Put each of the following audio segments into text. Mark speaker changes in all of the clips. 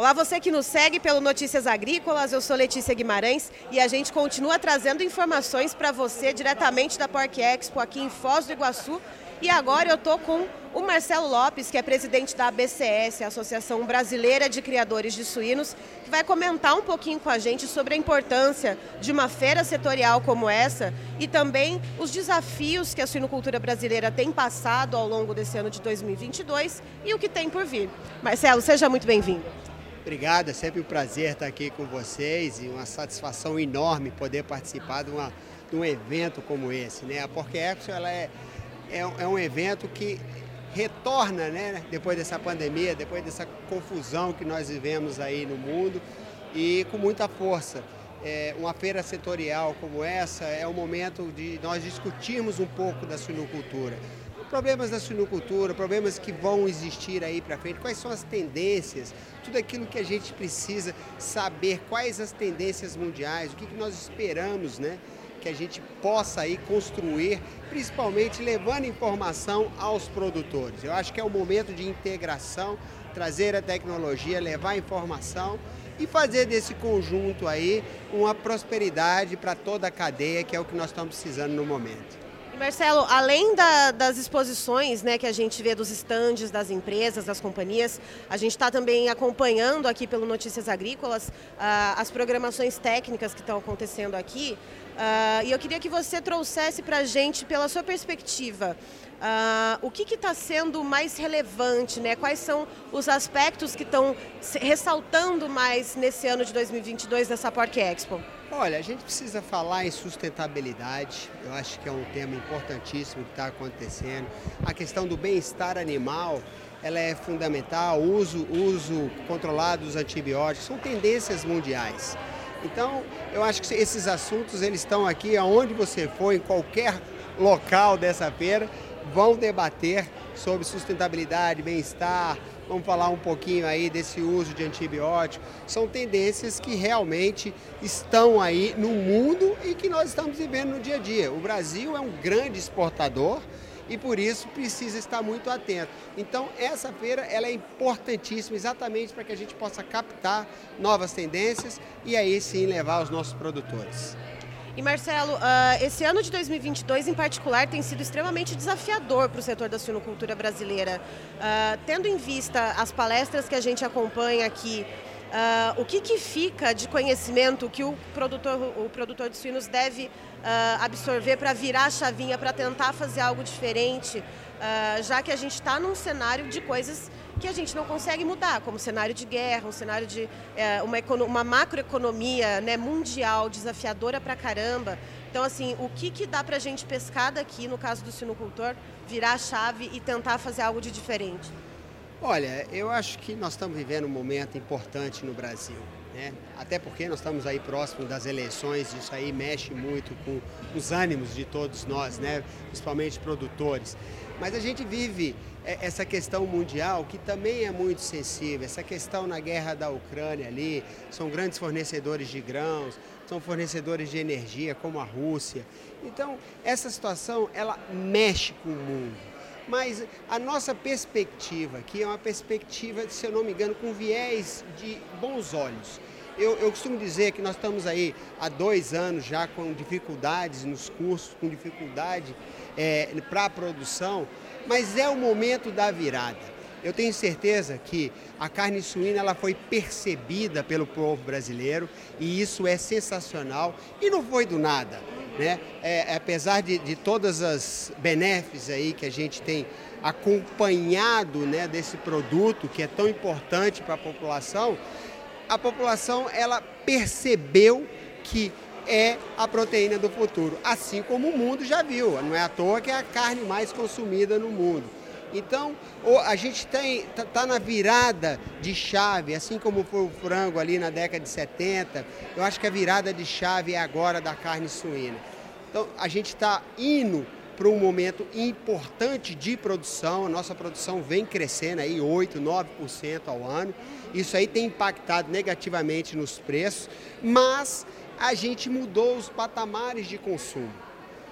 Speaker 1: Olá, você que nos segue pelo Notícias Agrícolas, eu sou Letícia Guimarães e a gente continua trazendo informações para você diretamente da Porc Expo aqui em Foz do Iguaçu. E agora eu estou com o Marcelo Lopes, que é presidente da ABCS, Associação Brasileira de Criadores de Suínos, que vai comentar um pouquinho com a gente sobre a importância de uma feira setorial como essa e também os desafios que a suinocultura brasileira tem passado ao longo desse ano de 2022 e o que tem por vir. Marcelo, seja muito bem-vindo.
Speaker 2: Obrigado, é sempre um prazer estar aqui com vocês e uma satisfação enorme poder participar de, uma, de um evento como esse. Né? A Porc Expo ela é, é, é um evento que retorna né, depois dessa pandemia, depois dessa confusão que nós vivemos aí no mundo e com muita força. É, uma feira setorial como essa é o momento de nós discutirmos um pouco da suinocultura problemas da suinocultura, problemas que vão existir aí para frente, quais são as tendências, tudo aquilo que a gente precisa saber, quais as tendências mundiais, o que, que nós esperamos, né? Que a gente possa aí construir, principalmente levando informação aos produtores. Eu acho que é o momento de integração, trazer a tecnologia, levar a informação e fazer desse conjunto aí uma prosperidade para toda a cadeia, que é o que nós estamos precisando no momento.
Speaker 1: Marcelo, além da, das exposições né, que a gente vê dos estandes das empresas, das companhias, a gente está também acompanhando aqui pelo Notícias Agrícolas uh, as programações técnicas que estão acontecendo aqui. Uh, e eu queria que você trouxesse para a gente, pela sua perspectiva, Uh, o que está sendo mais relevante, né? quais são os aspectos que estão ressaltando mais nesse ano de 2022 nessa Porc Expo?
Speaker 2: Olha, a gente precisa falar em sustentabilidade, eu acho que é um tema importantíssimo que está acontecendo. A questão do bem-estar animal, ela é fundamental, o uso, uso controlado dos antibióticos, são tendências mundiais. Então, eu acho que esses assuntos eles estão aqui aonde você for, em qualquer local dessa feira, vão debater sobre sustentabilidade, bem-estar, vamos falar um pouquinho aí desse uso de antibióticos. São tendências que realmente estão aí no mundo e que nós estamos vivendo no dia a dia. O Brasil é um grande exportador e por isso precisa estar muito atento. Então essa feira ela é importantíssima exatamente para que a gente possa captar novas tendências e aí sim levar os nossos produtores.
Speaker 1: E Marcelo, uh, esse ano de 2022 em particular tem sido extremamente desafiador para o setor da suinocultura brasileira. Uh, tendo em vista as palestras que a gente acompanha aqui, uh, o que, que fica de conhecimento que o produtor, o produtor de suínos deve absorver para virar a chavinha, para tentar fazer algo diferente, já que a gente está num cenário de coisas que a gente não consegue mudar, como cenário de guerra, um cenário de é, uma, uma macroeconomia né, mundial desafiadora pra caramba. Então, assim, o que, que dá para a gente pescar daqui, no caso do sinocultor, virar a chave e tentar fazer algo de diferente?
Speaker 2: Olha, eu acho que nós estamos vivendo um momento importante no Brasil. Né? Até porque nós estamos aí próximo das eleições, isso aí mexe muito com os ânimos de todos nós, né? principalmente produtores. Mas a gente vive é, essa questão mundial que também é muito sensível, essa questão na guerra da Ucrânia ali, são grandes fornecedores de grãos, são fornecedores de energia como a Rússia. Então, essa situação ela mexe com o mundo. Mas a nossa perspectiva aqui é uma perspectiva, se eu não me engano, com viés de bons olhos. Eu, eu, costumo dizer que nós estamos aí há dois anos já com dificuldades nos cursos, com dificuldade é, para a produção, mas é o momento da virada. Eu tenho certeza que a carne suína ela foi percebida pelo povo brasileiro e isso é sensacional e não foi do nada. Né? É, apesar de, de todas as benefícios aí que a gente tem acompanhado né, desse produto que é tão importante para a população, a população ela percebeu que é a proteína do futuro, assim como o mundo já viu. Não é à toa que é a carne mais consumida no mundo. Então, a gente está tá na virada de chave, assim como foi o frango ali na década de 70. Eu acho que a virada de chave é agora da carne suína. Então, a gente está indo para um momento importante de produção. A nossa produção vem crescendo aí 8, 9% ao ano. Isso aí tem impactado negativamente nos preços, mas a gente mudou os patamares de consumo.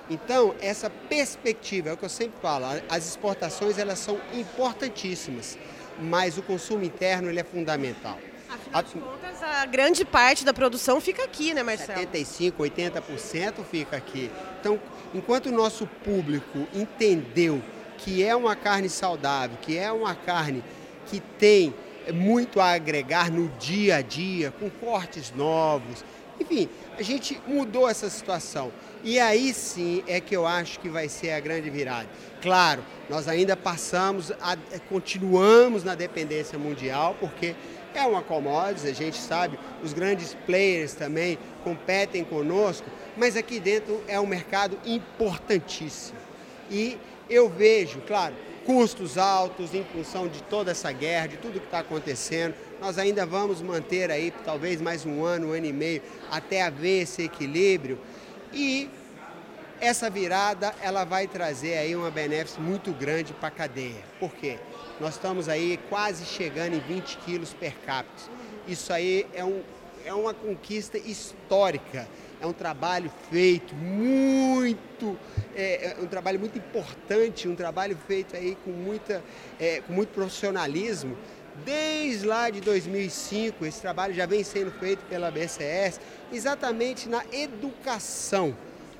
Speaker 2: Então, essa perspectiva, é o que eu sempre falo, as exportações elas são importantíssimas, mas o consumo interno ele é fundamental.
Speaker 1: Afinal de contas, a grande parte da produção fica aqui, né, Marcelo?
Speaker 2: 75, 80% fica aqui. Então, enquanto o nosso público entendeu que é uma carne saudável, que é uma carne que tem muito a agregar no dia a dia, com cortes novos. Enfim, a gente mudou essa situação. E aí sim é que eu acho que vai ser a grande virada. Claro, nós ainda passamos, a, continuamos na dependência mundial, porque é uma commodity, a gente sabe, os grandes players também competem conosco, mas aqui dentro é um mercado importantíssimo. E eu vejo, claro, custos altos em função de toda essa guerra, de tudo que está acontecendo. Nós ainda vamos manter aí talvez mais um ano, um ano e meio, até haver esse equilíbrio. E essa virada ela vai trazer aí uma benefício muito grande para a cadeia. Por quê? Nós estamos aí quase chegando em 20 quilos per capita. Isso aí é, um, é uma conquista histórica. É um trabalho feito muito, é, é um trabalho muito importante, um trabalho feito aí com, muita, é, com muito profissionalismo. Desde lá de 2005, esse trabalho já vem sendo feito pela BCS, exatamente na educação.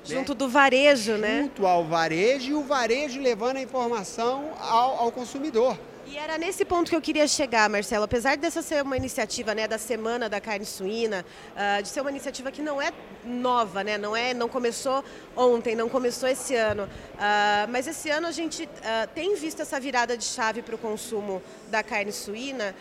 Speaker 1: Né? Junto né? do varejo, né?
Speaker 2: Junto ao varejo e o varejo levando a informação ao, ao consumidor.
Speaker 1: E era nesse ponto que eu queria chegar, Marcelo. Apesar dessa ser uma iniciativa né, da Semana da Carne Suína, uh, de ser uma iniciativa que não é nova, né, não, é, não começou ontem, não começou esse ano. Uh, mas esse ano a gente uh, tem visto essa virada de chave para o consumo da carne suína.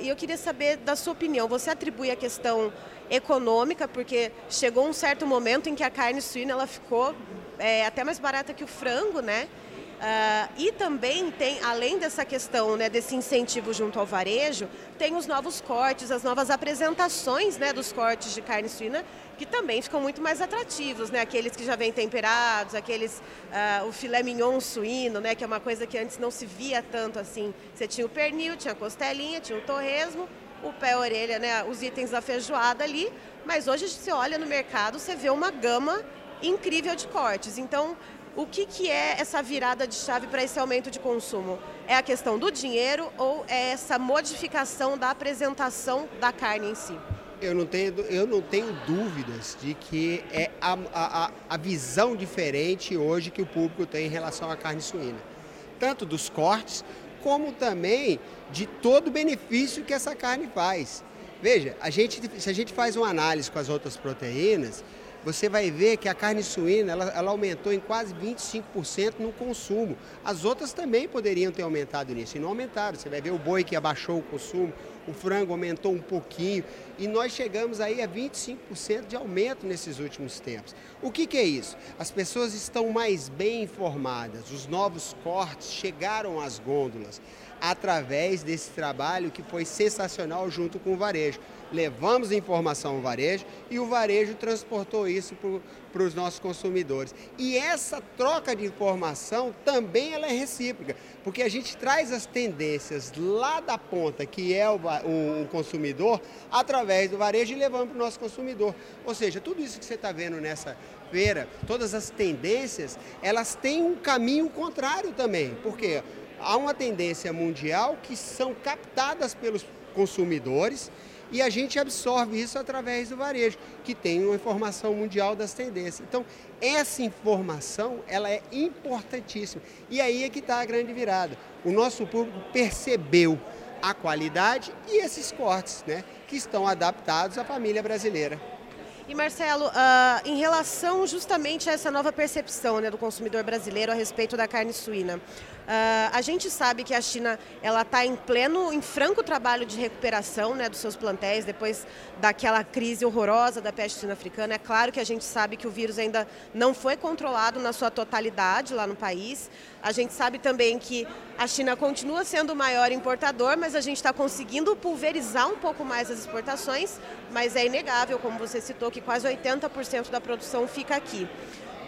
Speaker 1: e eu queria saber da sua opinião. Você atribui a questão econômica, porque chegou um certo momento em que a carne suína ela ficou é, até mais barata que o frango, né? Uh, e também tem, além dessa questão né, desse incentivo junto ao varejo, tem os novos cortes, as novas apresentações né, dos cortes de carne suína, que também ficam muito mais atrativos, né? Aqueles que já vêm temperados, aqueles, uh, o filé mignon suíno, né? Que é uma coisa que antes não se via tanto assim. Você tinha o pernil, tinha a costelinha, tinha o torresmo, o pé, orelha, né? Os itens da feijoada ali. Mas hoje você olha no mercado, você vê uma gama incrível de cortes. Então, o que, que é essa virada de chave para esse aumento de consumo? É a questão do dinheiro ou é essa modificação da apresentação da carne em si?
Speaker 2: Eu não tenho, eu não tenho dúvidas de que é a, a, a visão diferente hoje que o público tem em relação à carne suína. Tanto dos cortes, como também de todo o benefício que essa carne faz. Veja, a gente, se a gente faz uma análise com as outras proteínas, você vai ver que a carne suína ela, ela aumentou em quase 25% no consumo. As outras também poderiam ter aumentado nisso e não aumentaram. Você vai ver o boi que abaixou o consumo, o frango aumentou um pouquinho e nós chegamos aí a 25% de aumento nesses últimos tempos. O que, que é isso? As pessoas estão mais bem informadas, os novos cortes chegaram às gôndolas através desse trabalho que foi sensacional junto com o varejo. Levamos informação ao varejo e o varejo transportou isso para os nossos consumidores. E essa troca de informação também ela é recíproca, porque a gente traz as tendências lá da ponta, que é o, o, o consumidor, através do varejo e levamos para o nosso consumidor. Ou seja, tudo isso que você está vendo nessa feira, todas as tendências, elas têm um caminho contrário também. Por quê? Há uma tendência mundial que são captadas pelos consumidores e a gente absorve isso através do varejo, que tem uma informação mundial das tendências. Então, essa informação, ela é importantíssima. E aí é que está a grande virada. O nosso público percebeu a qualidade e esses cortes, né, que estão adaptados à família brasileira.
Speaker 1: E Marcelo, uh, em relação justamente a essa nova percepção né, do consumidor brasileiro a respeito da carne suína, Uh, a gente sabe que a China ela está em pleno, em franco trabalho de recuperação né, dos seus plantéis depois daquela crise horrorosa da peste suína africana. É claro que a gente sabe que o vírus ainda não foi controlado na sua totalidade lá no país. A gente sabe também que a China continua sendo o maior importador, mas a gente está conseguindo pulverizar um pouco mais as exportações. Mas é inegável, como você citou, que quase 80% da produção fica aqui.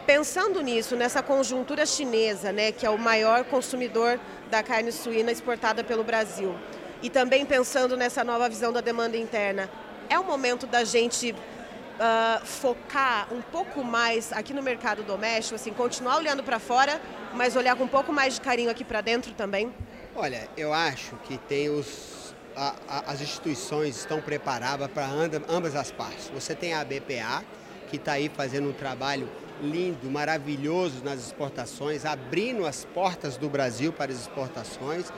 Speaker 1: Pensando nisso, nessa conjuntura chinesa, né, que é o maior consumidor da carne suína exportada pelo Brasil, e também pensando nessa nova visão da demanda interna, é o momento da gente uh, focar um pouco mais aqui no mercado doméstico, assim, continuar olhando para fora, mas olhar com um pouco mais de carinho aqui para dentro também?
Speaker 2: Olha, eu acho que tem os a, a, as instituições estão preparadas para ambas as partes. Você tem a BPA, que está aí fazendo um trabalho lindo, maravilhoso nas exportações, abrindo as portas do Brasil para as exportações.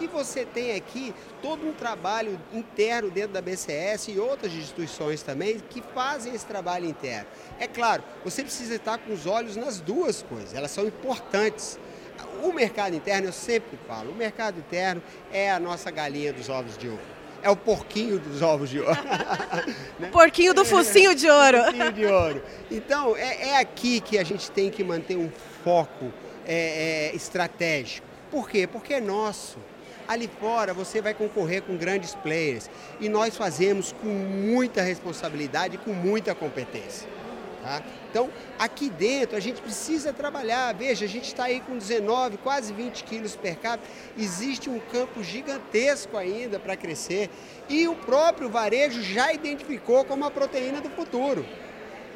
Speaker 2: E você tem aqui todo um trabalho interno dentro da BCS e outras instituições também que fazem esse trabalho interno. É claro, você precisa estar com os olhos nas duas coisas, elas são importantes. O mercado interno, eu sempre falo, o mercado interno é a nossa galinha dos ovos de ouro é o porquinho dos ovos de ouro.
Speaker 1: né? Porquinho do focinho de ouro.
Speaker 2: focinho de ouro. Então, é, é, aqui que a gente tem que manter um foco é, é, estratégico. Por quê? Porque é nosso. Ali fora você vai concorrer com grandes players e nós fazemos com muita responsabilidade e com muita competência. Tá? Então, aqui dentro a gente precisa trabalhar. Veja, a gente está aí com 19, quase 20 quilos per capita. Existe um campo gigantesco ainda para crescer. E o próprio varejo já identificou como a proteína do futuro.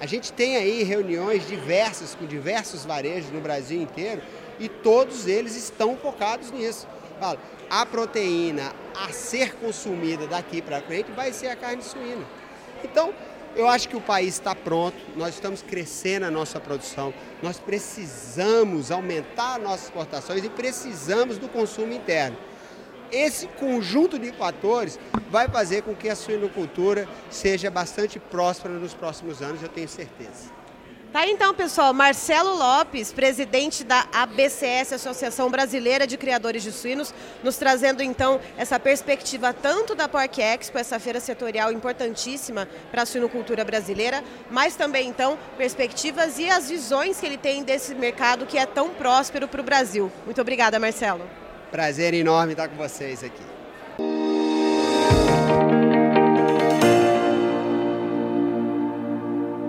Speaker 2: A gente tem aí reuniões diversas com diversos varejos no Brasil inteiro e todos eles estão focados nisso. Fala, a proteína a ser consumida daqui para frente vai ser a carne suína. Então, eu acho que o país está pronto, nós estamos crescendo a nossa produção, nós precisamos aumentar nossas exportações e precisamos do consumo interno. Esse conjunto de fatores vai fazer com que a suinocultura seja bastante próspera nos próximos anos, eu tenho certeza.
Speaker 1: Tá então, pessoal, Marcelo Lopes, presidente da ABCS, Associação Brasileira de Criadores de Suínos, nos trazendo então essa perspectiva tanto da Porc Expo, essa feira setorial importantíssima para a suinocultura brasileira, mas também então perspectivas e as visões que ele tem desse mercado que é tão próspero para o Brasil. Muito obrigada, Marcelo.
Speaker 2: Prazer enorme estar com vocês aqui.